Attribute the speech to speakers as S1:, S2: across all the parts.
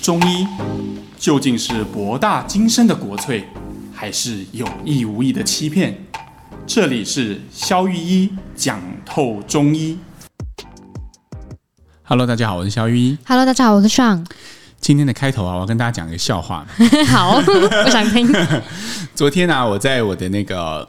S1: 中医究竟是博大精深的国粹，还是有意无意的欺骗？这里是肖玉一讲透中医。Hello，大家好，我是肖玉一。
S2: Hello，大家好，我是 Sean。
S1: 今天的开头啊，我要跟大家讲一个笑话。
S2: 好，我想听。
S1: 昨天啊，我在我的那个。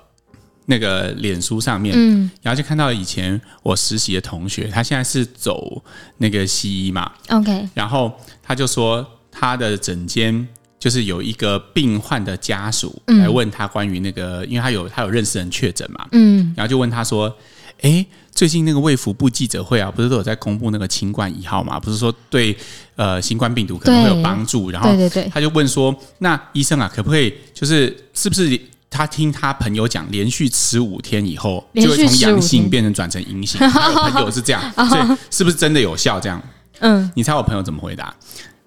S1: 那个脸书上面，嗯，然后就看到以前我实习的同学，他现在是走那个西医嘛
S2: ，OK，
S1: 然后他就说他的诊间就是有一个病患的家属来问他关于那个，因为他有他有认识人确诊嘛，嗯，然后就问他说，哎，最近那个卫福部记者会啊，不是都有在公布那个新冠一号嘛？不是说对呃新冠病毒可能会有帮助，然后对对对，他就问说，那医生啊，可不可以就是是不是？他听他朋友讲，连续吃五天以后，就会从阳性变成转成阴性。他有朋友是这样，所以是不是真的有效？这样，嗯，你猜我朋友怎么回答？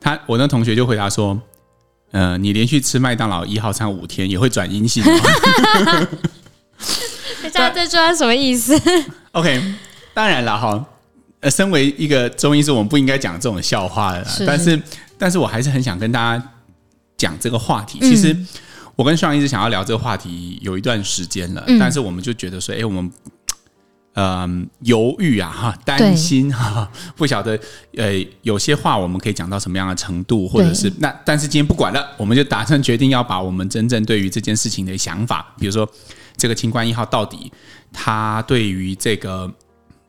S1: 他我那同学就回答说：“呃，你连续吃麦当劳一号餐五天，也会转阴性。”
S2: 这这句话什么意思
S1: ？OK，当然了哈，呃，身为一个中医师，我们不应该讲这种笑话的。但是，但是我还是很想跟大家讲这个话题。其实。我跟尚一直想要聊这个话题有一段时间了，嗯、但是我们就觉得说，哎、欸，我们嗯 犹豫啊，哈，担心哈，不晓得呃，有些话我们可以讲到什么样的程度，或者是那，但是今天不管了，我们就打算决定要把我们真正对于这件事情的想法，比如说这个清冠一号到底它对于这个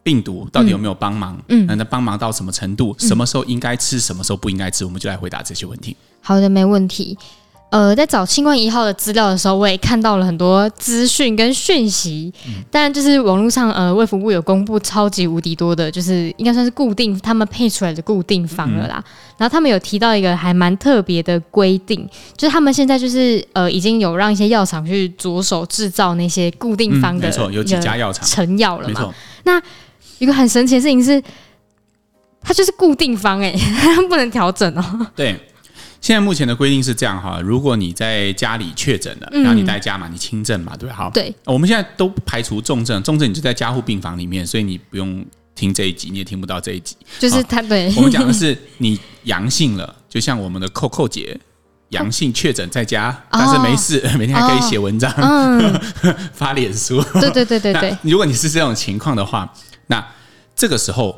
S1: 病毒到底有没有帮忙？嗯，那帮忙到什么程度？什么时候应该吃？什么时候不应该吃？我们就来回答这些问题。
S2: 好的，没问题。呃，在找清冠一号的资料的时候，我也看到了很多资讯跟讯息。当然，就是网络上呃，卫福部有公布超级无敌多的，就是应该算是固定他们配出来的固定方了啦。然后他们有提到一个还蛮特别的规定，就是他们现在就是呃，已经有让一些药厂去着手制造那些固定方的，没错，
S1: 有几家药厂
S2: 成药了嘛。那一个很神奇的事情是，它就是固定方哎，它不能调整哦。
S1: 对。现在目前的规定是这样哈，如果你在家里确诊了，然后你在家嘛，你轻症嘛，对吧？好，
S2: 对，
S1: 我们现在都排除重症，重症你就在加护病房里面，所以你不用听这一集，你也听不到这一集。
S2: 就是他对
S1: 我们讲的是你阳性了，就像我们的扣扣姐阳性确诊在家，但是没事，每天还可以写文章、发脸书。
S2: 对对对对对。
S1: 如果你是这种情况的话，那这个时候，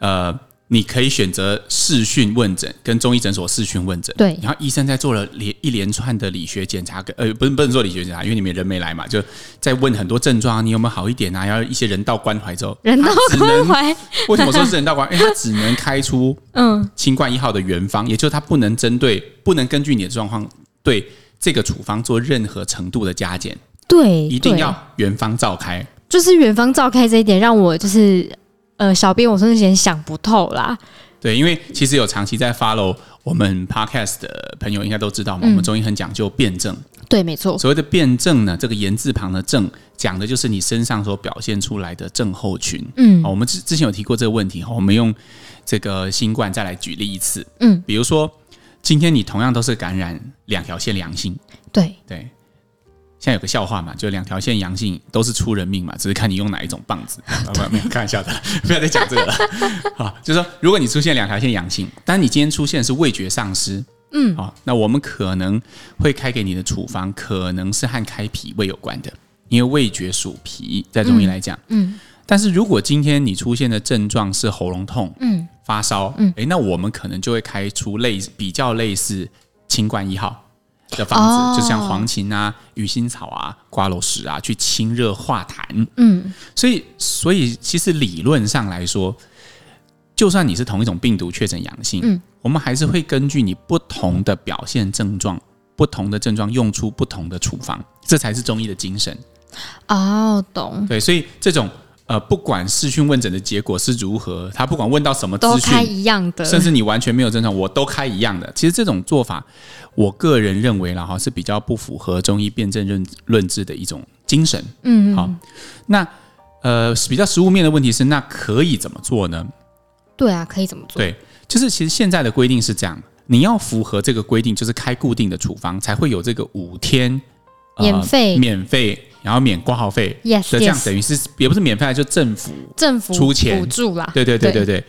S1: 呃。你可以选择视讯问诊，跟中医诊所视讯问诊。
S2: 对，
S1: 然后医生在做了连一连串的理学检查，跟呃，不是不能做理学检查，因为你们人没来嘛，就在问很多症状，你有没有好一点啊？然后一些人道关怀之后，
S2: 人道关怀，
S1: 为什么说是人道关怀？因为他只能开出嗯新冠一号的原方，嗯、也就是他不能针对，不能根据你的状况对这个处方做任何程度的加减。
S2: 对，
S1: 一定要原方照开。
S2: 就是原方照开这一点，让我就是。呃，小编，我真的有点想不透啦。
S1: 对，因为其实有长期在 follow 我们 podcast 的朋友，应该都知道嘛。嗯、我们中医很讲究辩证。
S2: 对，没错。
S1: 所谓的辩证呢，这个言字旁的证，讲的就是你身上所表现出来的症候群。嗯，我们之之前有提过这个问题哈，我们用这个新冠再来举例一次。嗯，比如说今天你同样都是感染两条线良性。
S2: 对
S1: 对。现在有个笑话嘛，就两条线阳性都是出人命嘛，只是看你用哪一种棒子。没有开玩笑的，不要再讲这个了。好，就是说，如果你出现两条线阳性，但你今天出现是味觉丧失，嗯，好，那我们可能会开给你的处方可能是和开脾胃有关的，因为味觉属脾，在中医来讲，嗯。嗯，但是如果今天你出现的症状是喉咙痛，嗯，发烧，嗯，诶，那我们可能就会开出类比较类似清冠一号。的房子，就像黄芩啊、鱼腥草啊、瓜蒌石啊，去清热化痰。嗯，所以，所以其实理论上来说，就算你是同一种病毒确诊阳性，嗯，我们还是会根据你不同的表现症状、不同的症状用出不同的处方，这才是中医的精神。
S2: 哦，懂。
S1: 对，所以这种。呃，不管视讯问诊的结果是如何，他不管问到什么资讯，
S2: 都开一样的，
S1: 甚至你完全没有症状，我都开一样的。其实这种做法，我个人认为啦哈，是比较不符合中医辨证论论治的一种精神。嗯，好，那呃，比较实物面的问题是，那可以怎么做呢？
S2: 对啊，可以怎么做？
S1: 对，就是其实现在的规定是这样，你要符合这个规定，就是开固定的处方，才会有这个五天、
S2: 呃、免费
S1: 免费。然后免挂号费，yes, 所以这样等于是也不是免费，就政府政府出钱补助啦。对对对对对，对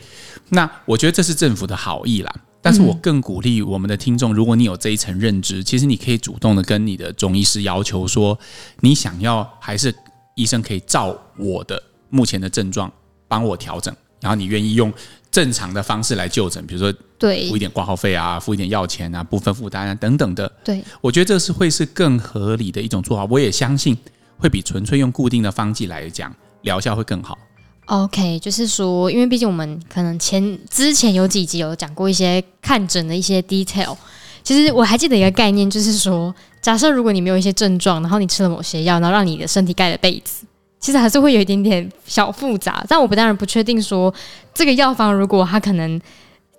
S1: 那我觉得这是政府的好意啦。但是我更鼓励我们的听众，如果你有这一层认知，其实你可以主动的跟你的中医师要求说，你想要还是医生可以照我的目前的症状帮我调整，然后你愿意用正常的方式来就诊，比如说对付一点挂号费啊，付一点药钱啊，部分负担啊等等的。
S2: 对，
S1: 我觉得这是会是更合理的一种做法。我也相信会比纯粹用固定的方剂来讲疗效会更好。
S2: OK，就是说，因为毕竟我们可能前之前有几集有讲过一些看诊的一些 detail。其实我还记得一个概念，就是说，假设如果你没有一些症状，然后你吃了某些药，然后让你的身体盖了被子。其实还是会有一点点小复杂，但我不当然不确定说这个药方如果它可能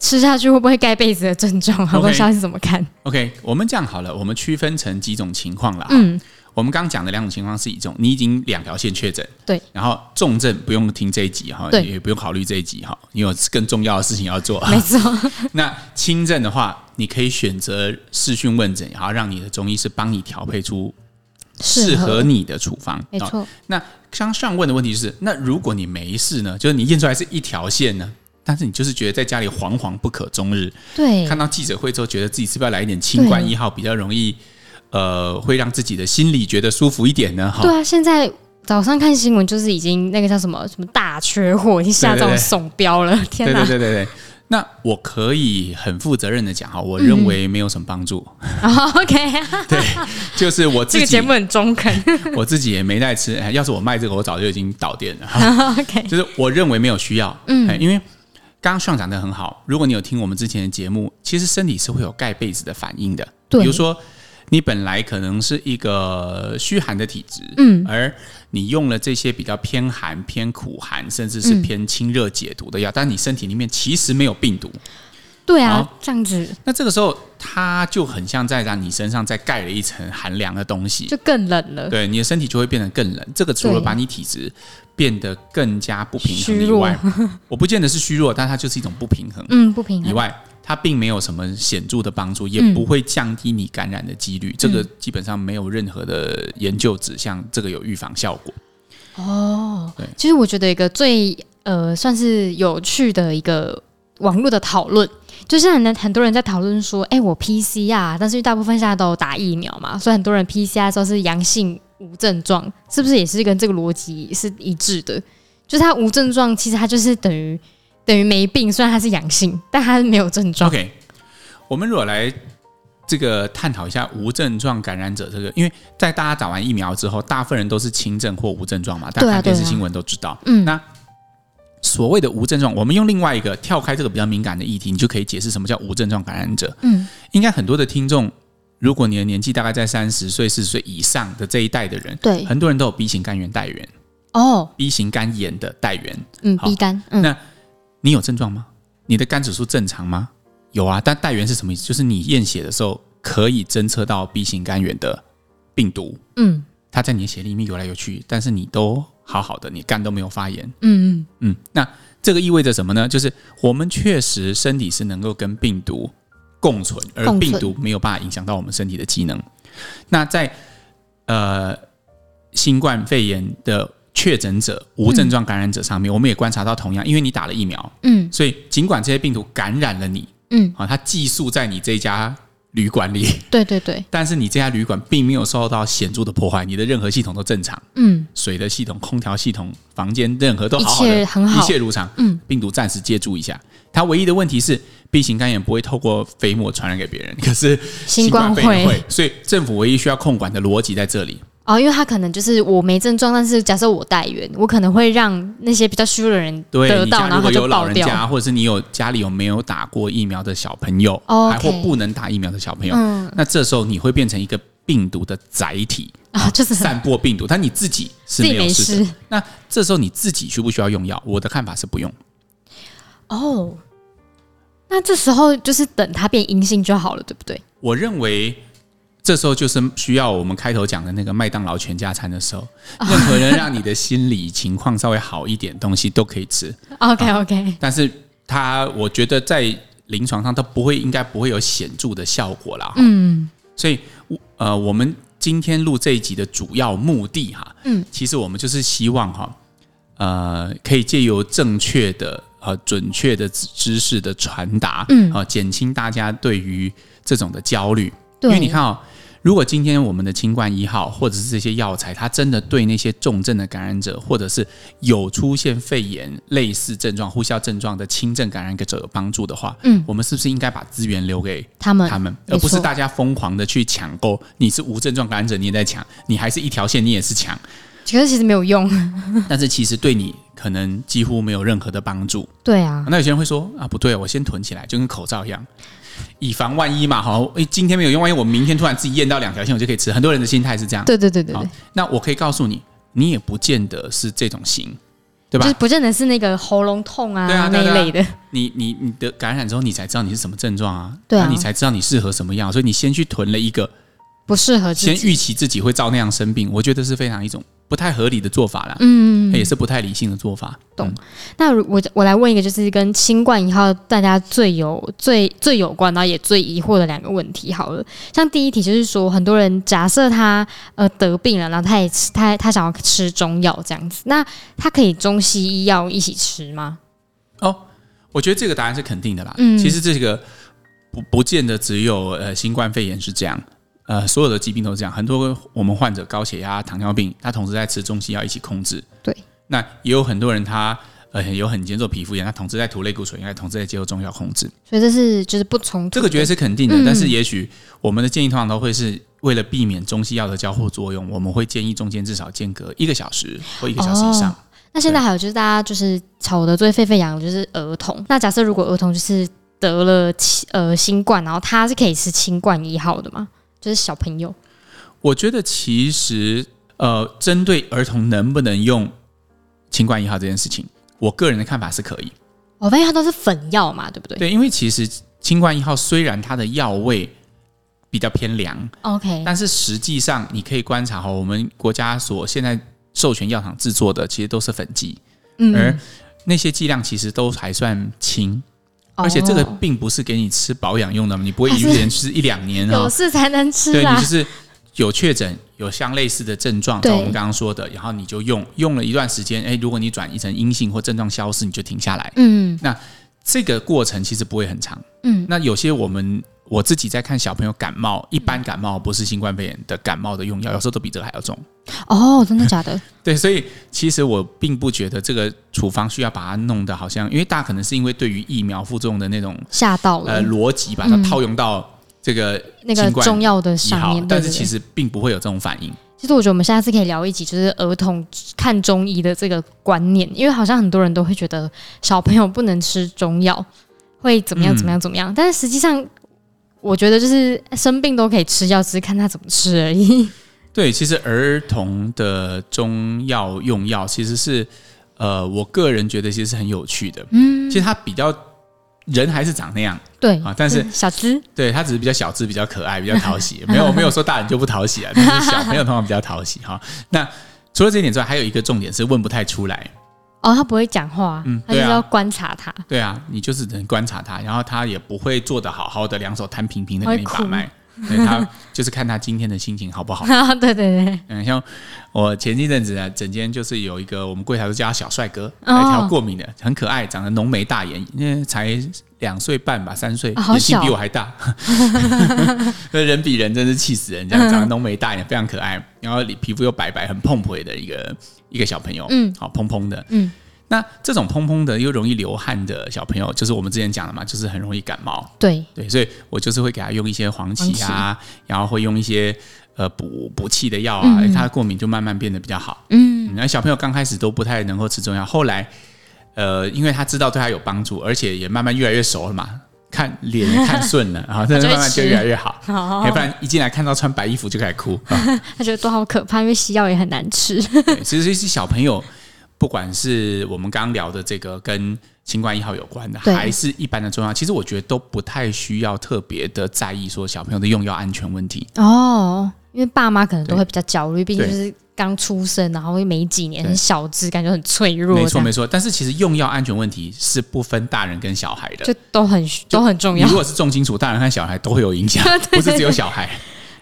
S2: 吃下去会不会盖被子的症状，好多消息怎么看
S1: ？OK，我们这样好了，我们区分成几种情况了。
S2: 嗯，
S1: 我们刚刚讲的两种情况是一种，你已经两条线确诊，
S2: 对，
S1: 然后重症不用听这一集哈，也不用考虑这一集哈，你有更重要的事情要做。
S2: 没错。
S1: 那轻症的话，你可以选择视讯问诊，然后让你的中医师帮你调配出。适合你的处方，
S2: 没错。
S1: 那刚上问的问题就是，那如果你没事呢？就是你验出来是一条线呢，但是你就是觉得在家里惶惶不可终日。
S2: 对。
S1: 看到记者会之后，觉得自己是不是要来一点清官一号比较容易，呃，会让自己的心里觉得舒服一点呢？哈。
S2: 对啊，现在早上看新闻就是已经那个叫什么什么大缺货，已经下这种怂标了。天哪！
S1: 对对对对对。那我可以很负责任的讲哈，我认为没有什么帮助。
S2: 嗯、OK，
S1: 对，就是我自己
S2: 这个节目很中肯，
S1: 我自己也没在吃。要是我卖这个，我早就已经倒店了。
S2: OK，
S1: 就是我认为没有需要。
S2: 嗯，
S1: 因为刚刚上讲的很好，如果你有听我们之前的节目，其实身体是会有盖被子的反应的。
S2: 对，
S1: 比如说。你本来可能是一个虚寒的体质，
S2: 嗯，
S1: 而你用了这些比较偏寒、偏苦寒，甚至是偏清热解毒的药，嗯、但你身体里面其实没有病毒，
S2: 对啊，这样子，
S1: 那这个时候它就很像在让你身上再盖了一层寒凉的东西，
S2: 就更冷了，
S1: 对，你的身体就会变得更冷。这个除了把你体质变得更加不平衡以外，我不见得是虚弱，但它就是一种不平衡，
S2: 嗯，不平衡
S1: 以外。它并没有什么显著的帮助，也不会降低你感染的几率。嗯、这个基本上没有任何的研究指向这个有预防效果。
S2: 哦，对，其实我觉得一个最呃算是有趣的一个网络的讨论，就是很很多人在讨论说，哎，我 PCR，但是大部分现在都有打疫苗嘛，所以很多人 PCR 的时候是阳性无症状，是不是也是跟这个逻辑是一致的？就是它无症状，其实它就是等于。等于没病，虽然他是阳性，但他没有症状。
S1: OK，我们如果来这个探讨一下无症状感染者这个，因为在大家打完疫苗之后，大部分人都是轻症或无症状嘛，大家看电视新闻都知道。
S2: 嗯，
S1: 那所谓的无症状，我们用另外一个跳开这个比较敏感的议题，你就可以解释什么叫无症状感染者。
S2: 嗯，
S1: 应该很多的听众，如果你的年纪大概在三十岁、四十岁以上的这一代的人，
S2: 对，
S1: 很多人都有 B 型肝炎带源。
S2: 哦
S1: ，B 型肝炎的带源，
S2: 嗯，B 肝，嗯，
S1: 那。你有症状吗？你的肝指数正常吗？有啊，但带源是什么意思？就是你验血的时候可以侦测到 B 型肝炎的病毒，
S2: 嗯，
S1: 它在你的血里面游来游去，但是你都好好的，你肝都没有发炎，
S2: 嗯嗯
S1: 嗯。那这个意味着什么呢？就是我们确实身体是能够跟病毒共存，而病毒没有办法影响到我们身体的机能。那在呃新冠肺炎的。确诊者、无症状感染者上面，嗯、我们也观察到同样，因为你打了疫苗，
S2: 嗯，
S1: 所以尽管这些病毒感染了你，
S2: 嗯，
S1: 啊，它寄宿在你这家旅馆里，
S2: 对对对，
S1: 但是你这家旅馆并没有受到显著的破坏，你的任何系统都正常，
S2: 嗯，
S1: 水的系统、空调系统、房间任何都好好的，
S2: 一切很好，
S1: 一切如常，
S2: 嗯，
S1: 病毒暂时借住一下，它唯一的问题是 B 型肝炎不会透过飞沫传染给别人，可是新冠肺炎会，所以政府唯一需要控管的逻辑在这里。
S2: 哦，因为他可能就是我没症状，但是假设我带源，我可能会让那些比较虚弱的人得到，然后就爆掉。如果有老人家，
S1: 或者是你有家里有没有打过疫苗的小朋友，
S2: 哦、
S1: 还或不能打疫苗的小朋友，
S2: 嗯、
S1: 那这时候你会变成一个病毒的载体
S2: 啊，就是
S1: 散播病毒，但你自己是没有事的。
S2: 没事。
S1: 那这时候你自己需不需要用药？我的看法是不用。
S2: 哦，那这时候就是等它变阴性就好了，对不对？
S1: 我认为。这时候就是需要我们开头讲的那个麦当劳全家餐的时候，任何人让你的心理情况稍微好一点，东西都可以吃。
S2: OK OK，
S1: 但是它我觉得在临床上它不会，应该不会有显著的效果啦。
S2: 嗯，
S1: 所以呃，我们今天录这一集的主要目的哈，
S2: 嗯，
S1: 其实我们就是希望哈，呃，可以借由正确的呃准确的知识的传达，
S2: 嗯，
S1: 啊，减轻大家对于这种的焦
S2: 虑。
S1: 因为你看哦。如果今天我们的清冠一号或者是这些药材，它真的对那些重症的感染者，或者是有出现肺炎类似症状、呼吸道症状的轻症感染者有帮助的话，
S2: 嗯，
S1: 我们是不是应该把资源留给
S2: 他们，
S1: 他们，而不是大家疯狂的去抢购？你是无症状感染者，你也在抢；你还是一条线，你也是抢。
S2: 可是其实没有用，
S1: 但是其实对你可能几乎没有任何的帮助。
S2: 对啊，
S1: 那有些人会说啊，不对，我先囤起来，就跟口罩一样。以防万一嘛，好，诶，今天没有用，万一我明天突然自己验到两条线，我就可以吃。很多人的心态是这样。
S2: 对对对对对。
S1: 那我可以告诉你，你也不见得是这种型，对吧？
S2: 就是不见得是那个喉咙痛啊，
S1: 对啊，
S2: 那一类的。
S1: 你你你的感染之后，你才知道你是什么症状啊，
S2: 对啊，
S1: 你才知道你适合什么样，所以你先去囤了一个
S2: 不适合，
S1: 先预期自己会照那样生病，我觉得是非常一种。不太合理的做法啦，
S2: 嗯，
S1: 也是不太理性的做法。
S2: 懂？嗯、那我我来问一个，就是跟新冠以后大家最有最最有关，然后也最疑惑的两个问题。好了，像第一题就是说，很多人假设他呃得病了，然后他也吃他他想要吃中药这样子，那他可以中西医药一起吃吗？
S1: 哦，我觉得这个答案是肯定的啦。嗯，其实这个不不见得只有呃新冠肺炎是这样。呃，所有的疾病都是这样，很多我们患者高血压、糖尿病，他同时在吃中西药一起控制。
S2: 对，
S1: 那也有很多人他呃有很严重皮肤炎，他同时在涂类固醇，应该同时在接受中药控制。所
S2: 以这是就是不冲突。
S1: 这个绝对是肯定的，嗯、但是也许我们的建议通常都会是为了避免中西药的交互作用，我们会建议中间至少间隔一个小时或一个小时以上。哦、
S2: 那现在还有就是大家就是吵得最沸沸扬扬就是儿童。那假设如果儿童就是得了呃新冠，然后他是可以吃新冠一号的吗？就是小朋友。
S1: 我觉得其实，呃，针对儿童能不能用清冠一号这件事情，我个人的看法是可以。
S2: 我发现它都是粉药嘛，对不对？
S1: 对，因为其实清冠一号虽然它的药味比较偏凉
S2: ，OK，
S1: 但是实际上你可以观察哈，我们国家所现在授权药厂制作的，其实都是粉剂，嗯，而那些剂量其实都还算轻。而且这个并不是给你吃保养用的，你不会 一连吃一两年
S2: 有事才能吃。
S1: 对，你就是有确诊、有相类似的症状，像我们刚刚说的，然后你就用用了一段时间，哎，如果你转移成阴性或症状消失，你就停下来。嗯，那这个过程其实不会很长。嗯，那有些我们。我自己在看小朋友感冒，一般感冒不是新冠肺炎的感冒的用药，有时候都比这个还要重。
S2: 哦，真的假的？
S1: 对，所以其实我并不觉得这个处方需要把它弄得好像，因为大家可能是因为对于疫苗副作用的那种
S2: 吓到了，呃，
S1: 逻辑把它套用到这个
S2: 那个中药的上面，
S1: 但是其实并不会有这种反应。
S2: 其实我觉得我们下次可以聊一集，就是儿童看中医的这个观念，因为好像很多人都会觉得小朋友不能吃中药，会怎么样怎么样怎么样，但是实际上。我觉得就是生病都可以吃药，只是看他怎么吃而已。
S1: 对，其实儿童的中药用药其实是，呃，我个人觉得其实是很有趣的。嗯，其实他比较人还是长那样，
S2: 对
S1: 啊，但是
S2: 小只，
S1: 对他只是比较小只，比较可爱，比较讨喜。没有没有说大人就不讨喜啊，但是小朋友通常比较讨喜哈。那除了这一点之外，还有一个重点是问不太出来。
S2: 哦，他不会讲话，嗯，他就是要观察他。
S1: 对啊，你就是只能观察他，然后他也不会坐的好好的，两手摊平平的给你把脉。对，他就是看他今天的心情好不好。
S2: 对对对，
S1: 嗯，像我前一阵子啊，整间就是有一个我们柜台都叫他小帅哥，那条过敏的，很可爱，长得浓眉大眼，因为才两岁半吧，三岁，眼睛比我还大，人比人真是气死人，这样长得浓眉大眼，非常可爱，然后皮肤又白白，很碰腿的一个一个小朋友，嗯，好蓬蓬的，嗯。那这种蓬蓬的又容易流汗的小朋友，就是我们之前讲的嘛，就是很容易感冒。
S2: 对。
S1: 对，所以我就是会给他用一些黄芪啊，然后会用一些呃补补气的药啊，嗯、他的过敏就慢慢变得比较好。嗯，那小朋友刚开始都不太能够吃中药，后来呃，因为他知道对他有帮助，而且也慢慢越来越熟了嘛，看脸也看顺了，然后慢慢就越来越好。要不然一进来看到穿白衣服就开始哭，
S2: 他觉得多好可怕，因为西药也很难吃。
S1: 其实这些小朋友。不管是我们刚刚聊的这个跟新冠一号有关的，还是一般的中药，其实我觉得都不太需要特别的在意说小朋友的用药安全问题
S2: 哦，因为爸妈可能都会比较焦虑，毕竟就是刚出生，然后没几年，很小只，感觉很脆弱。
S1: 没错没错，但是其实用药安全问题是不分大人跟小孩的，
S2: 就都很都很重要。
S1: 如果是重金属，大人和小孩都会有影响，不是只有小孩。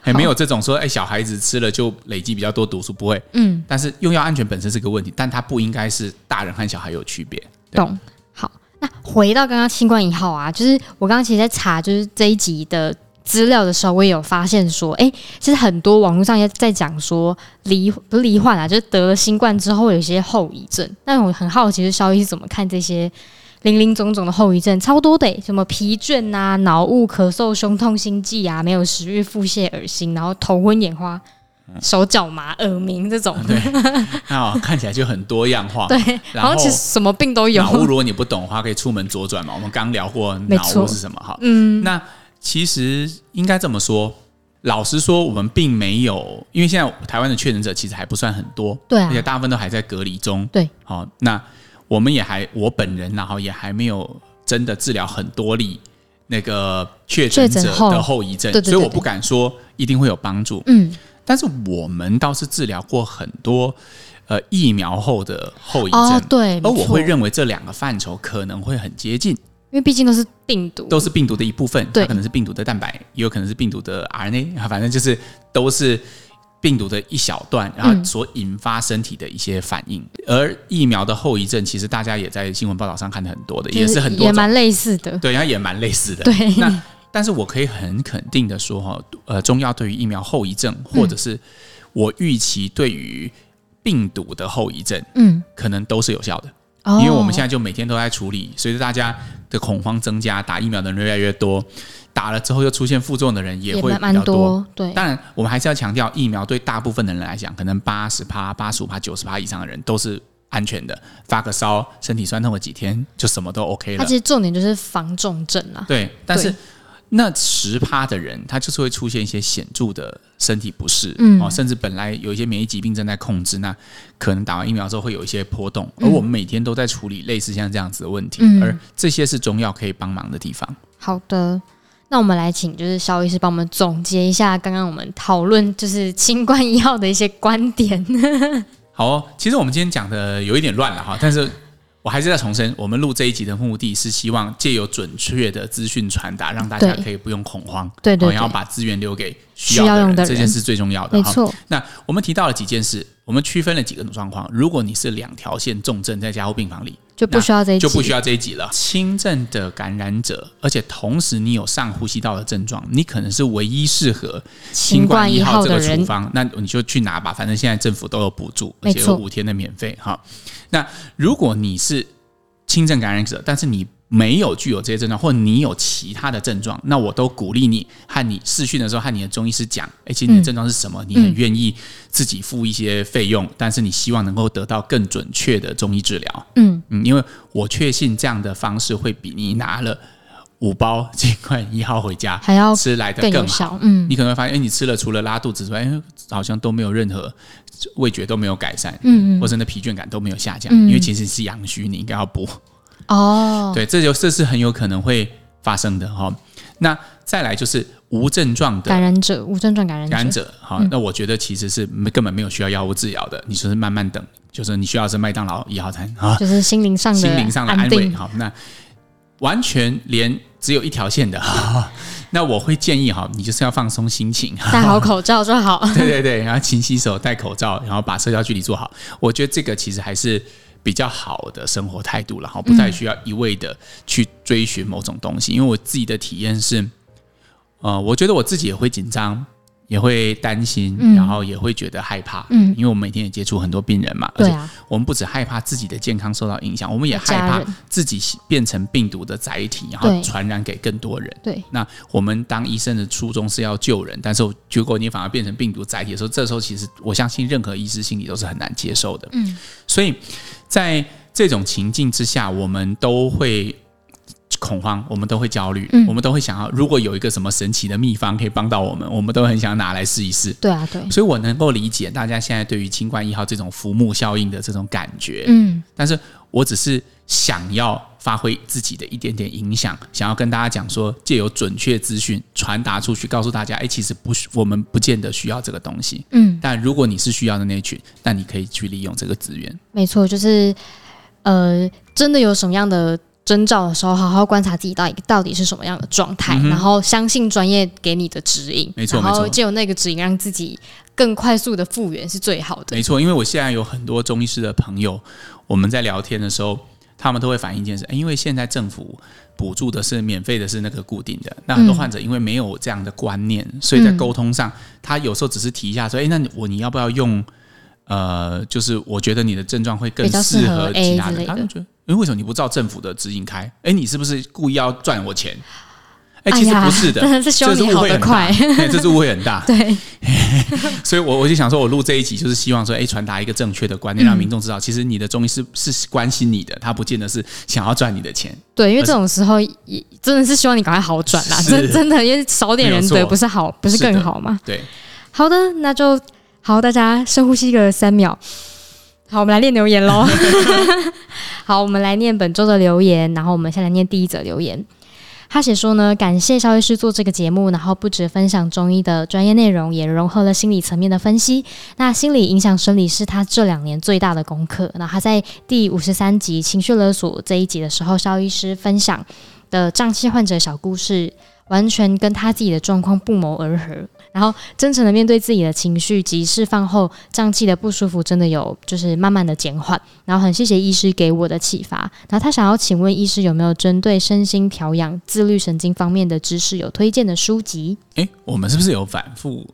S1: 还没有这种说，哎，小孩子吃了就累积比较多毒素，不会。嗯，但是用药安全本身是个问题，但它不应该是大人和小孩有区别。
S2: 懂。好，那回到刚刚新冠一号啊，就是我刚刚其实在查，就是这一集的资料的时候，我也有发现说，哎，其实很多网络上也在讲说，罹不是罹患啊，就是得了新冠之后有一些后遗症。那我很好奇，是萧医师怎么看这些林林总总的后遗症？超多的，什么疲倦啊、脑雾、咳嗽、胸痛、心悸啊、没有食欲、腹泻、恶心，然后头昏眼花。手脚麻、耳鸣这种，
S1: 对，那看起来就很多样化。
S2: 对，然后其实什么病都有。
S1: 脑雾如果你不懂的话，可以出门左转嘛。我们刚聊过脑雾是什么哈。嗯，那其实应该这么说，老实说，我们并没有，因为现在台湾的确诊者其实还不算很多，
S2: 对、啊，
S1: 而且大部分都还在隔离中。
S2: 对，
S1: 好，那我们也还，我本人然后也还没有真的治疗很多例那个确诊者的后遗症，所以我不敢说一定会有帮助。嗯。但是我们倒是治疗过很多，呃，疫苗后的后遗症，
S2: 哦，对，
S1: 而我会认为这两个范畴可能会很接近，
S2: 因为毕竟都是病毒，
S1: 都是病毒的一部分，
S2: 对，
S1: 它可能是病毒的蛋白，也有可能是病毒的 RNA，反正就是都是病毒的一小段，然后所引发身体的一些反应。嗯、而疫苗的后遗症，其实大家也在新闻报道上看的很多的，也是很多，
S2: 也蛮类似的，
S1: 对，然后也蛮类似的，
S2: 对，
S1: 那。但是我可以很肯定的说，哈，呃，中药对于疫苗后遗症，或者是我预期对于病毒的后遗症，嗯，可能都是有效的，因为我们现在就每天都在处理，随着大家的恐慌增加，打疫苗的人越来越多，打了之后又出现副作用的人也会比较多，
S2: 对。
S1: 当然，我们还是要强调，疫苗对大部分的人来讲，可能八十趴、八十五趴、九十趴以上的人都是安全的，发个烧、身体酸痛个几天就什么都 OK 了。
S2: 它其实重点就是防重症啊，
S1: 对，但是。那十趴的人，他就是会出现一些显著的身体不适，嗯，哦，甚至本来有一些免疫疾病正在控制，那可能打完疫苗之后会有一些波动，而我们每天都在处理类似像这样子的问题，嗯，而这些是中药可以帮忙的地方。
S2: 好的，那我们来请就是肖医师帮我们总结一下刚刚我们讨论就是清冠 一号的一些观点。
S1: 好哦，其实我们今天讲的有一点乱了哈，但是。我还是在重申，我们录这一集的目的是希望借由准确的资讯传达，让大家可以不用恐慌，
S2: 对对，
S1: 然后把资源留给需要的人，这件事最重要的。
S2: 没错。
S1: 那我们提到了几件事，我们区分了几个状况。如果你是两条线重症在加护病房里，
S2: 就不需要这一集，
S1: 就不需要这一集了。轻症的感染者，而且同时你有上呼吸道的症状，你可能是唯一适合新冠一号这个处方，那你就去拿吧。反正现在政府都有补助，而且有五天的免费哈。那如果你是轻症感染者，但是你没有具有这些症状，或者你有其他的症状，那我都鼓励你和你视讯的时候和你的中医师讲，哎，其实你的症状是什么？你很愿意自己付一些费用，嗯、但是你希望能够得到更准确的中医治疗。嗯嗯，因为我确信这样的方式会比你拿了五包清冠一号回家还要吃来的更好。嗯，你可能会发现，哎，你吃了除了拉肚子之外，哎，好像都没有任何。味觉都没有改善，嗯嗯，或者那疲倦感都没有下降，嗯、因为其实是阳虚，你应该要补
S2: 哦。对，
S1: 这就这是很有可能会发生的哈。那再来就是无症状的
S2: 感染者，无症状感染者，
S1: 感染者哈。那我觉得其实是根本没有需要药物治疗的，你就是慢慢等，就是你需要是麦当劳一号餐啊，
S2: 就是心灵上的
S1: 心灵上的安慰。好，那完全连只有一条线的。那我会建议哈，你就是要放松心情，
S2: 戴好 口罩就好。
S1: 对对对，然后勤洗手、戴口罩，然后把社交距离做好。我觉得这个其实还是比较好的生活态度然后，不再需要一味的去追寻某种东西。因为我自己的体验是，呃，我觉得我自己也会紧张。也会担心，然后也会觉得害怕，嗯，因为我们每天也接触很多病人嘛，对啊，而且我们不止害怕自己的健康受到影响，我们也害怕自己变成病毒的载体，然后传染给更多人。对，那我们当医生的初衷是要救人，但是结果你反而变成病毒载体的时候，这时候其实我相信任何医师心里都是很难接受的。嗯，所以在这种情境之下，我们都会。恐慌，我们都会焦虑，嗯、我们都会想要，如果有一个什么神奇的秘方可以帮到我们，我们都很想拿来试一试。
S2: 对啊，对。
S1: 所以我能够理解大家现在对于新冠一号这种浮木效应的这种感觉。嗯，但是我只是想要发挥自己的一点点影响，想要跟大家讲说，借由准确资讯传达出去，告诉大家，哎，其实不，我们不见得需要这个东西。嗯，但如果你是需要的那群，那你可以去利用这个资源。
S2: 没错，就是呃，真的有什么样的。征兆的时候，好好观察自己到底到底是什么样的状态，嗯、然后相信专业给你的指引，
S1: 没错，
S2: 然后借由那个指引让自己更快速的复原是最好的。
S1: 没错，因为我现在有很多中医师的朋友，我们在聊天的时候，他们都会反映一件事，因为现在政府补助的是免费的，是那个固定的。那很多患者因为没有这样的观念，嗯、所以在沟通上，他有时候只是提一下说：“哎，那我你要不要用？呃，就是我觉得你的症状会更适合其他的。”他就觉得，因为为什么你不照政府的指引开？哎，你是不是故意要赚我钱？哎，其实不是的，
S2: 真的是希望你好得快，
S1: 这是误会很大。
S2: 对，
S1: 所以我我就想说，我录这一集就是希望说，哎，传达一个正确的观念，让民众知道，其实你的中医师是关心你的，他不见得是想要赚你的钱。
S2: 对，因为这种时候也真的是希望你赶快好转啦，真真的，因为少点人得不是好，不是更好吗？
S1: 对，
S2: 好的，那就好，大家深呼吸个三秒。好，我们来念留言喽。好，我们来念本周的留言，然后我们先来念第一则留言。他写说呢，感谢肖医师做这个节目，然后不止分享中医的专业内容，也融合了心理层面的分析。那心理影响生理是他这两年最大的功课。那他在第五十三集情绪勒索这一集的时候，肖医师分享的胀气患者小故事，完全跟他自己的状况不谋而合。然后真诚的面对自己的情绪及释放后，胀气的不舒服真的有就是慢慢的减缓。然后很谢谢医师给我的启发。然后他想要请问医师有没有针对身心调养、自律神经方面的知识有推荐的书籍？
S1: 诶，我们是不是有反复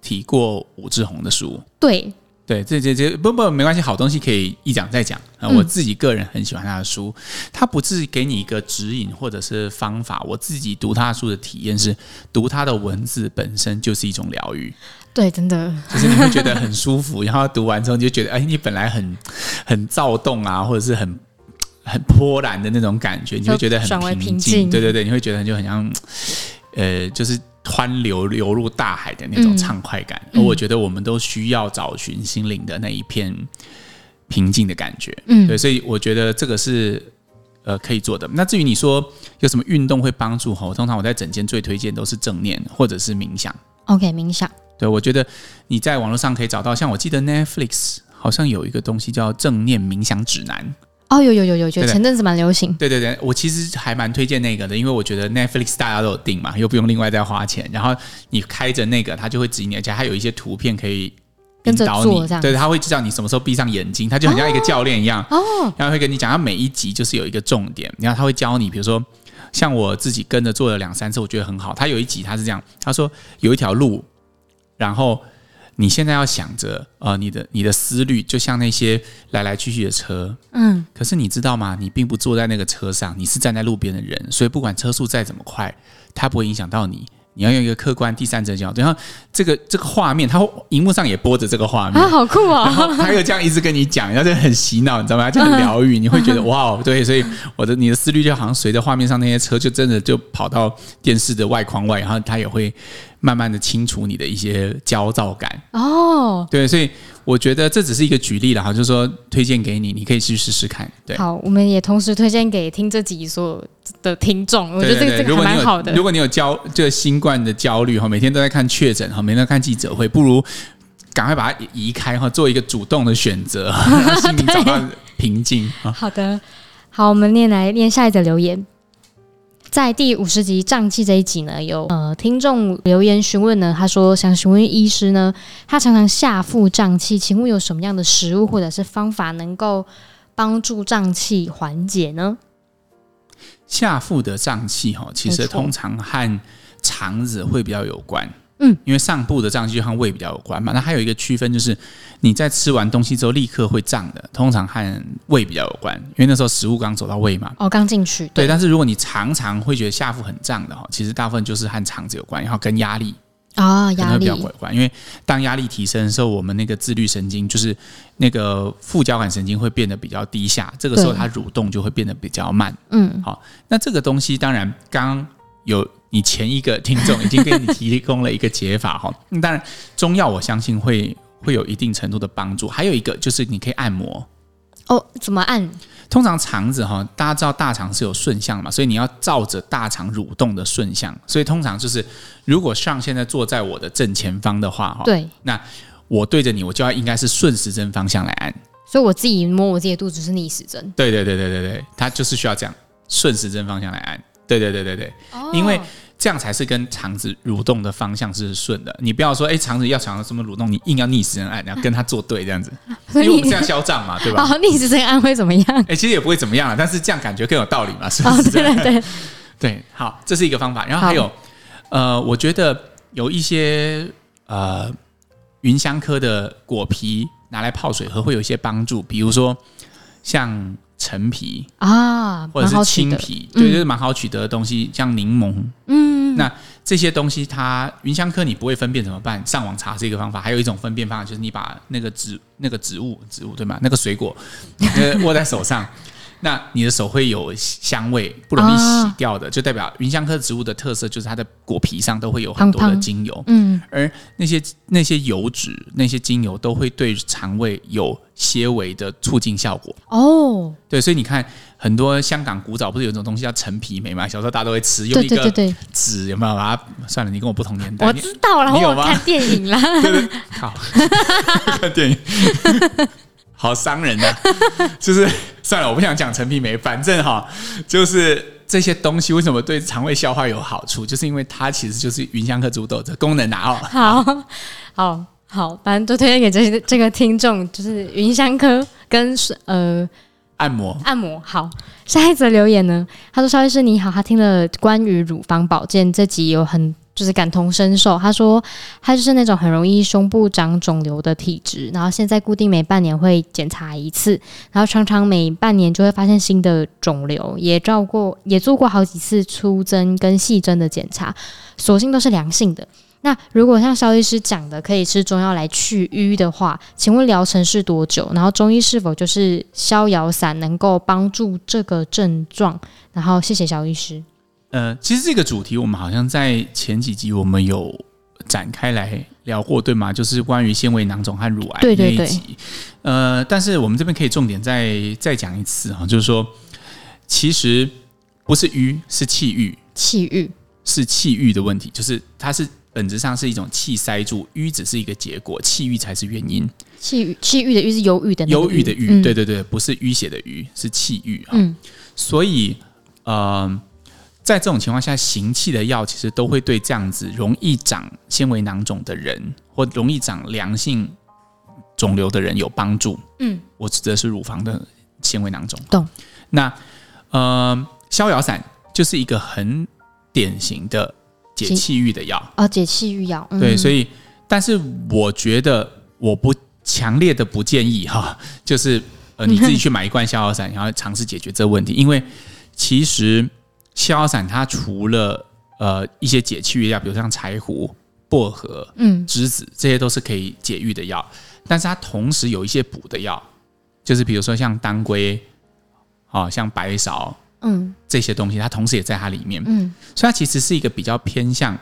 S1: 提过武志红的书？
S2: 对。
S1: 对，这这这不不没关系，好东西可以一讲再讲啊！我自己个人很喜欢他的书，他不是给你一个指引或者是方法，我自己读他的书的体验是，读他的文字本身就是一种疗愈。
S2: 对，真的，
S1: 就是你会觉得很舒服，然后读完之后你就觉得，哎，你本来很很躁动啊，或者是很很波澜的那种感觉，你会觉得很平静。对对对，你会觉得就很像，呃，就是。湍流流入大海的那种畅快感，嗯、而我觉得我们都需要找寻心灵的那一片平静的感觉。嗯，对，所以我觉得这个是呃可以做的。那至于你说有什么运动会帮助哈，通常我在整间最推荐都是正念或者是冥想。
S2: OK，冥想。
S1: 对，我觉得你在网络上可以找到，像我记得 Netflix 好像有一个东西叫正念冥想指南。
S2: 哦，有有有有，就前阵子蛮流行。
S1: 对对对，我其实还蛮推荐那个的，因为我觉得 Netflix 大家都有订嘛，又不用另外再花钱。然后你开着那个，它就会指引你，而且还有一些图片可以引导你。对，它会知道你什么时候闭上眼睛，它就很像一个教练一样。哦。然后会跟你讲，它每一集就是有一个重点，然后他会教你，比如说像我自己跟着做了两三次，我觉得很好。他有一集他是这样，他说有一条路，然后。你现在要想着，呃，你的你的思虑就像那些来来去去的车，嗯，可是你知道吗？你并不坐在那个车上，你是站在路边的人，所以不管车速再怎么快，它不会影响到你。你要用一个客观第三者角度，然后这个这个画面，它荧幕上也播着这个画面，
S2: 啊，好酷啊！
S1: 然后他又这样一直跟你讲，然后就很洗脑，你知道吗？就很疗愈，你会觉得哇，对，所以我的你的思虑就好像随着画面上那些车，就真的就跑到电视的外框外，然后它也会。慢慢的清除你的一些焦躁感哦，对，所以我觉得这只是一个举例了哈，就是说推荐给你，你可以去试试看。对，
S2: 好，我们也同时推荐给听这集所有的听众，我觉得这个这个还蛮好的。
S1: 如果你有焦这个新冠的焦虑哈，每天都在看确诊哈，每天都在看记者会，不如赶快把它移开哈，做一个主动的选择，让 心里找到 平静。
S2: 好的，好，我们念来念下一则留言。在第五十集胀气这一集呢，有呃听众留言询问呢，他说想询问医师呢，他常常下腹胀气，请问有什么样的食物或者是方法能够帮助胀气缓解呢？
S1: 下腹的胀气哈，其实通常和肠子会比较有关。嗯，因为上部的胀气就和胃比较有关嘛，那还有一个区分就是，你在吃完东西之后立刻会胀的，通常和胃比较有关，因为那时候食物刚走到胃嘛。
S2: 哦，刚进去。
S1: 对，对，但是如果你常常会觉得下腹很胀的哈，其实大部分就是和肠子有关，然后跟压力
S2: 啊，压力
S1: 比较有关。因为当压力提升的时候，我们那个自律神经就是那个副交感神经会变得比较低下，这个时候它蠕动就会变得比较慢。嗯，好，那这个东西当然刚有。你前一个听众已经给你提供了一个解法哈，那 当然中药我相信会会有一定程度的帮助。还有一个就是你可以按摩
S2: 哦，怎么按？
S1: 通常肠子哈，大家知道大肠是有顺向嘛，所以你要照着大肠蠕动的顺向。所以通常就是如果上现在坐在我的正前方的话哈，
S2: 对，
S1: 那我对着你，我就要应该是顺时针方向来按。
S2: 所以我自己摸我自己的肚子是逆时针。
S1: 对对对对对对，它就是需要这样顺时针方向来按。对对对对对，因为这样才是跟肠子蠕动的方向是顺的。你不要说，哎，肠子要想要怎么蠕动，你硬要逆时针按，然后跟它作对这样子，因为我们这样消胀嘛，对吧？
S2: 哦，逆时针按会怎么样？
S1: 哎，其实也不会怎么样了，但是这样感觉更有道理嘛，是不是？
S2: 哦、对对对，
S1: 对，好，这是一个方法。然后还有，呃，我觉得有一些呃芸香科的果皮拿来泡水喝会有一些帮助，比如说像。陈皮
S2: 啊，
S1: 或者是青皮，对，就是蛮好取得的东西，像柠檬，嗯，那这些东西它芸香科你不会分辨怎么办？上网查是一个方法，还有一种分辨方法就是你把那个植那个植物植物对吗？那个水果握在手上。那你的手会有香味，不容易洗掉的，啊、就代表芸香科植物的特色就是它的果皮上都会有很多的精油，嗯，而那些那些油脂、那些精油都会对肠胃有些微的促进效果。哦，对，所以你看，很多香港古早不是有一种东西叫陈皮梅吗？小时候大家都会吃，用一个纸有没有把它？算了，你跟我不同年代，
S2: 我知道了，你？我看电影啦，
S1: 对对，好，看电影。好伤人的，就是算了，我不想讲陈皮梅，反正哈，就是这些东西为什么对肠胃消化有好处，就是因为它其实就是芸香科植物都有这功能啊。
S2: 好好好，反正都推荐给这些这个听众，就是芸香科跟呃
S1: 按摩
S2: 按摩。好，下一则留言呢，他说：“邵医师你好，他听了关于乳房保健这集有很。”就是感同身受，他说他就是那种很容易胸部长肿瘤的体质，然后现在固定每半年会检查一次，然后常常每半年就会发现新的肿瘤，也照过也做过好几次粗针跟细针的检查，所幸都是良性的。那如果像肖医师讲的，可以吃中药来去瘀的话，请问疗程是多久？然后中医是否就是逍遥散能够帮助这个症状？然后谢谢肖医师。
S1: 呃，其实这个主题我们好像在前几集我们有展开来聊过，对吗？就是关于纤维囊肿和乳癌那一集。对对对。呃，但是我们这边可以重点再再讲一次啊，就是说，其实不是瘀，是气郁。
S2: 气郁
S1: 是气郁的问题，就是它是本质上是一种气塞住，瘀只是一个结果，气郁才是原因。
S2: 气郁气郁的郁是忧郁的
S1: 忧郁的郁，嗯、对对对，不是淤血的淤，是气郁啊。嗯。所以，呃。在这种情况下，行气的药其实都会对这样子容易长纤维囊肿的人，或容易长良性肿瘤的人有帮助。嗯，我指的是乳房的纤维囊肿。
S2: 懂。
S1: 那呃，逍遥散就是一个很典型的解气郁的药
S2: 啊，解气郁药。
S1: 对，所以，但是我觉得我不强烈的不建议哈，就是呃你自己去买一罐逍遥散，然后尝试解决这个问题，因为其实。逍遥散它除了呃一些解气郁药，比如像柴胡、薄荷、嗯、栀子，这些都是可以解郁的药。但是它同时有一些补的药，就是比如说像当归，哦，像白芍，嗯，这些东西它同时也在它里面。嗯，所以它其实是一个比较偏向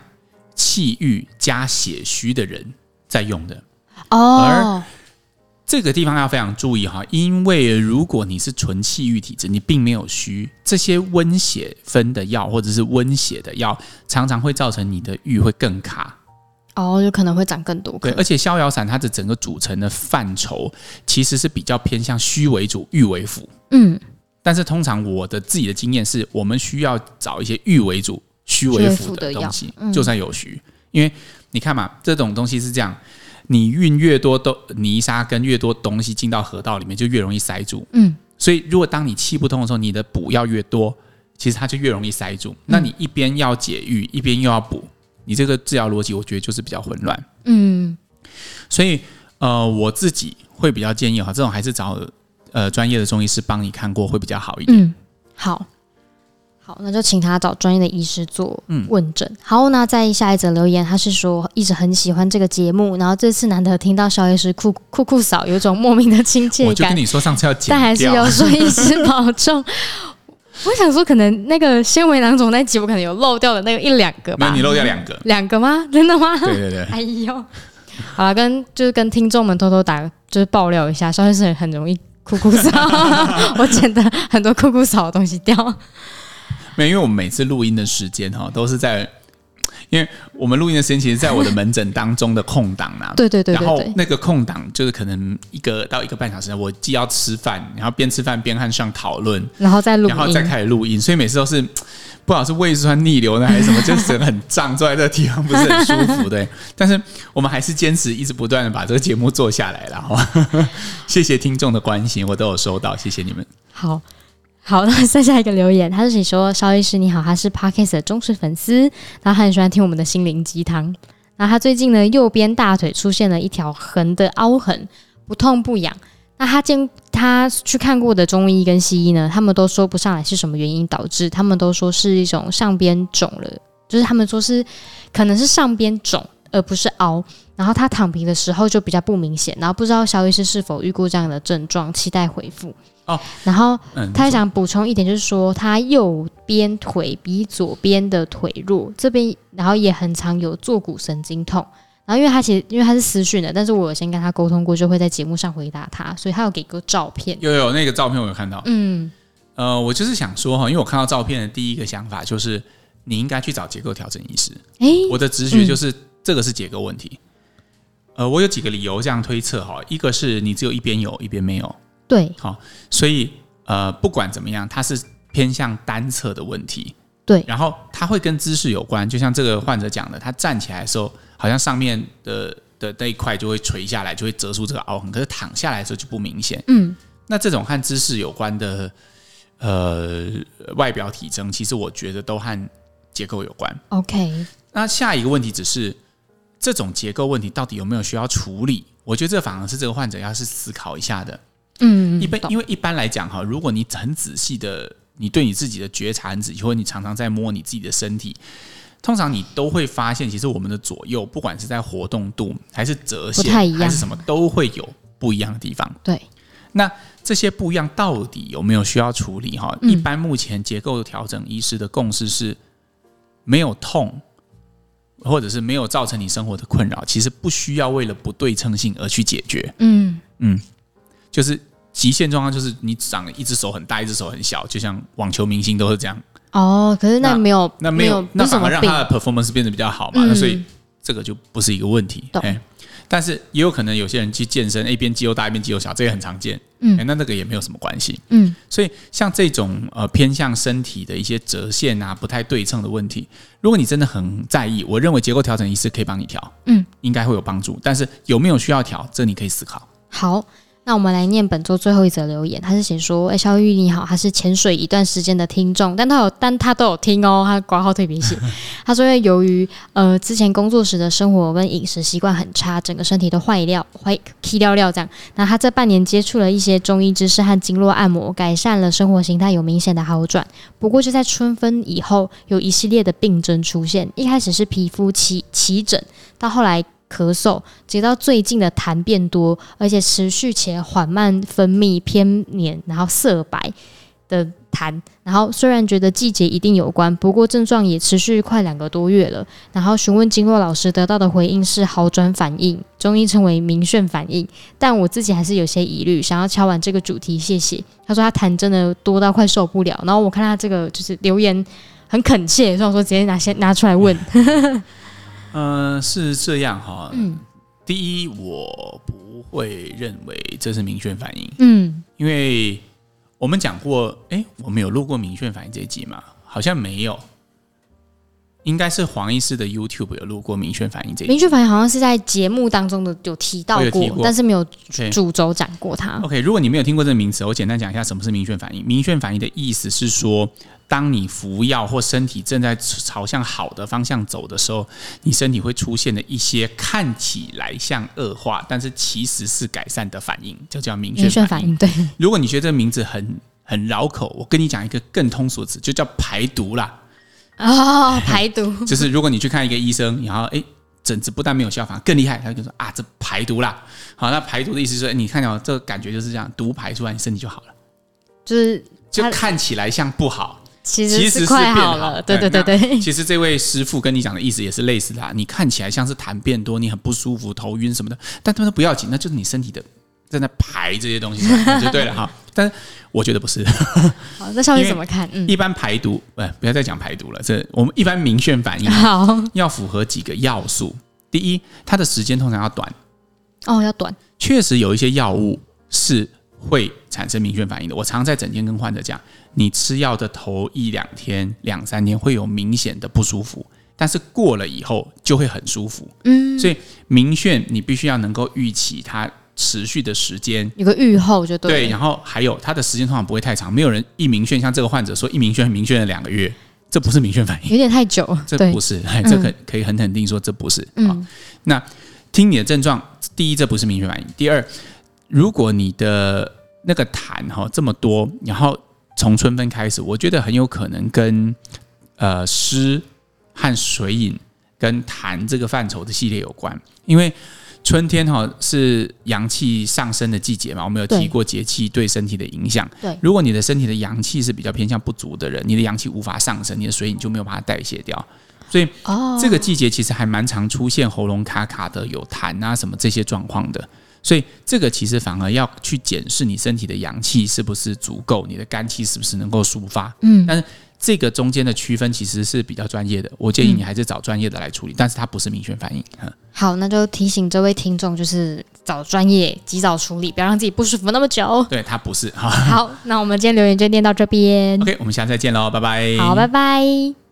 S1: 气郁加血虚的人在用的。哦，而这个地方要非常注意哈，因为如果你是纯气郁体质，你并没有虚，这些温血分的药或者是温血的药，常常会造成你的郁会更卡。
S2: 哦，有可能会长更多。
S1: 对，而且逍遥散它的整个组成的范畴其实是比较偏向虚为主，郁为辅。嗯，但是通常我的自己的经验是，我们需要找一些郁为主、虚为辅的东西，就算有虚，因为你看嘛，这种东西是这样。你运越多都泥沙跟越多东西进到河道里面，就越容易塞住。嗯，所以如果当你气不通的时候，你的补药越多，其实它就越容易塞住。嗯、那你一边要解郁，一边又要补，你这个治疗逻辑，我觉得就是比较混乱。嗯，所以呃，我自己会比较建议哈，这种还是找呃专业的中医师帮你看过会比较好一点。
S2: 嗯，好。好，那就请他找专业的医师做问诊。嗯、好，那在下一则留言，他是说一直很喜欢这个节目，然后这次难得听到萧医师酷酷酷扫，有一种莫名的亲切感。
S1: 我就跟你说上次要剪，
S2: 但还是要说医师保重。我想说，可能那个纤维囊肿那集，我可能有漏掉的那个一两个吧。
S1: 那，你漏掉两个，
S2: 两个吗？真的吗？
S1: 对对对。
S2: 哎呦，好了，跟就是跟听众们偷偷打，就是爆料一下，萧医师很容易酷酷扫，我剪的很多酷酷扫的东西掉。
S1: 没有，因为我们每次录音的时间哈，都是在，因为我们录音的时间其实在我的门诊当中的空档啊。
S2: 对对对。
S1: 然后那个空档就是可能一个到一个半小时，我既要吃饭，然后边吃饭边和上讨论，
S2: 然后再录，
S1: 然后再开始录音，所以每次都是不知道是胃酸逆流呢还是什么，就是整个很胀，坐在这个地方不是很舒服，对。但是我们还是坚持一直不断的把这个节目做下来了，好吧？谢谢听众的关心，我都有收到，谢谢你们。
S2: 好，好，那再下一个留言，他是说：“萧医师你好，他是 Parkes 的忠实粉丝，然后他很喜欢听我们的心灵鸡汤。那他最近呢，右边大腿出现了一条横的凹痕，不痛不痒。”那他见他去看过的中医跟西医呢，他们都说不上来是什么原因导致，他们都说是一种上边肿了，就是他们说是可能是上边肿而不是凹，然后他躺平的时候就比较不明显，然后不知道肖医师是否预估这样的症状，期待回复哦。然后他还想补充一点，就是说他右边腿比左边的腿弱，这边然后也很常有坐骨神经痛。然后，因为他其实因为他是私讯的，但是我有先跟他沟通过，就会在节目上回答他，所以他有给个照片。
S1: 有有那个照片我有看到。嗯，呃，我就是想说哈，因为我看到照片的第一个想法就是你应该去找结构调整医师。诶，我的直觉就是、嗯、这个是结构问题。呃，我有几个理由这样推测哈，一个是你只有一边有，一边没有。
S2: 对，
S1: 好，所以呃，不管怎么样，它是偏向单侧的问题。
S2: 对，
S1: 然后它会跟姿势有关，就像这个患者讲的，他站起来的时候。好像上面的的那一块就会垂下来，就会折出这个凹痕。可是躺下来的时候就不明显。嗯，那这种和姿势有关的呃外表体征，其实我觉得都和结构有关。
S2: OK，
S1: 那下一个问题只是这种结构问题到底有没有需要处理？我觉得这反而是这个患者要是思考一下的。嗯，一般因为一般来讲哈，如果你很仔细的，你对你自己的觉察很仔细，或者你常常在摸你自己的身体。通常你都会发现，其实我们的左右，不管是在活动度，还是折线，还是什么，都会有不一样的地方。
S2: 对，
S1: 那这些不一样到底有没有需要处理？哈、嗯，一般目前结构调整医师的共识是，没有痛，或者是没有造成你生活的困扰，其实不需要为了不对称性而去解决。嗯嗯，就是极限状况，就是你长了一只手很大，一只手很小，就像网球明星都是这样。
S2: 哦，可是那没有，
S1: 那，那没有，那反而让他的 performance 变得比较好嘛？嗯、那所以这个就不是一个问题。哎，但是也有可能有些人去健身，一边肌肉大，一边肌肉小，这也很常见。嗯，那那个也没有什么关系。嗯，所以像这种呃偏向身体的一些折线啊，不太对称的问题，如果你真的很在意，我认为结构调整医师可以帮你调。嗯，应该会有帮助。但是有没有需要调，这你可以思考。
S2: 好。那我们来念本周最后一则留言，他是写说：“哎，萧御医你好，他是潜水一段时间的听众，但他有，但他都有听哦，他挂号特别写。他说，由于呃之前工作时的生活跟饮食习惯很差，整个身体都坏掉，坏气掉掉这样。那他这半年接触了一些中医知识和经络按摩，改善了生活形态，有明显的好转。不过就在春分以后，有一系列的病症出现，一开始是皮肤起起疹，到后来。”咳嗽，直到最近的痰变多，而且持续且缓慢分泌，偏黏，然后色白的痰。然后虽然觉得季节一定有关，不过症状也持续快两个多月了。然后询问经络老师，得到的回应是好转反应，中医称为明眩反应。但我自己还是有些疑虑，想要敲完这个主题，谢谢。他说他痰真的多到快受不了。然后我看他这个就是留言很恳切，所以我说直接拿先拿出来问。
S1: 嗯、呃，是这样哈。嗯，第一，我不会认为这是明确反应。嗯，因为我们讲过，哎，我们有录过明确反应这一集吗？好像没有。应该是黄医师的 YouTube 有录过明确反应这一集。
S2: 明确反应好像是在节目当中的有提到过，过但是没有主轴讲过它。
S1: Okay. OK，如果你没有听过这个名词，我简单讲一下什么是明确反应。明确反应的意思是说，当你服药或身体正在朝向好的方向走的时候，你身体会出现的一些看起来像恶化，但是其实是改善的反应，就叫明确反应。反应
S2: 对，
S1: 如果你觉得这个名字很很绕口，我跟你讲一个更通俗的词，就叫排毒啦。
S2: 哦，排毒
S1: 就是如果你去看一个医生，然后哎，疹子不但没有消，反而更厉害，他就说啊，这排毒啦。好，那排毒的意思是说，你看到这个感觉就是这样，毒排出来，你身体就好了，
S2: 就是
S1: 就看起来像不好，
S2: 其实是快好了。对对对对，
S1: 其实这位师傅跟你讲的意思也是类似的，你看起来像是痰变多，你很不舒服，头晕什么的，但他们说不要紧，那就是你身体的。在那排这些东西 就对了哈，但是我觉得不是。
S2: 好，那上面怎么看？
S1: 嗯，一般排毒，哎，不要再讲排毒了。这我们一般明眩反应，要符合几个要素。第一，它的时间通常要短。
S2: 哦，要短。
S1: 确实有一些药物是会产生明眩反应的。我常在整天跟患者讲，你吃药的头一两天、两三天会有明显的不舒服，但是过了以后就会很舒服。嗯，所以明眩你必须要能够预期它持续的时间，
S2: 有个预后就对。
S1: 对，然后还有它的时间通常不会太长，没有人一明眩像这个患者说一明眩明眩了两个月，这不是明眩反应，
S2: 有点太久。
S1: 这不是，这可可以很肯定说这不是。嗯，那听你的症状，第一这不是明眩反应，第二。如果你的那个痰哈这么多，然后从春分开始，我觉得很有可能跟呃湿和水饮跟痰这个范畴的系列有关。因为春天哈是阳气上升的季节嘛，我们有提过节气对身体的影响。
S2: 对，
S1: 如果你的身体的阳气是比较偏向不足的人，你的阳气无法上升，你的水你就没有把它代谢掉。所以这个季节其实还蛮常出现喉咙卡卡的、有痰啊什么这些状况的。所以这个其实反而要去检视你身体的阳气是不是足够，你的肝气是不是能够抒发。嗯，但是这个中间的区分其实是比较专业的，我建议你还是找专业的来处理。但是它不是明显反应。
S2: 好，那就提醒这位听众，就是找专业及早处理，不要让自己不舒服那么久。
S1: 对，它不是。好，
S2: 好，那我们今天留言就念到这边。
S1: OK，我们下次再见喽，拜拜。
S2: 好，拜拜。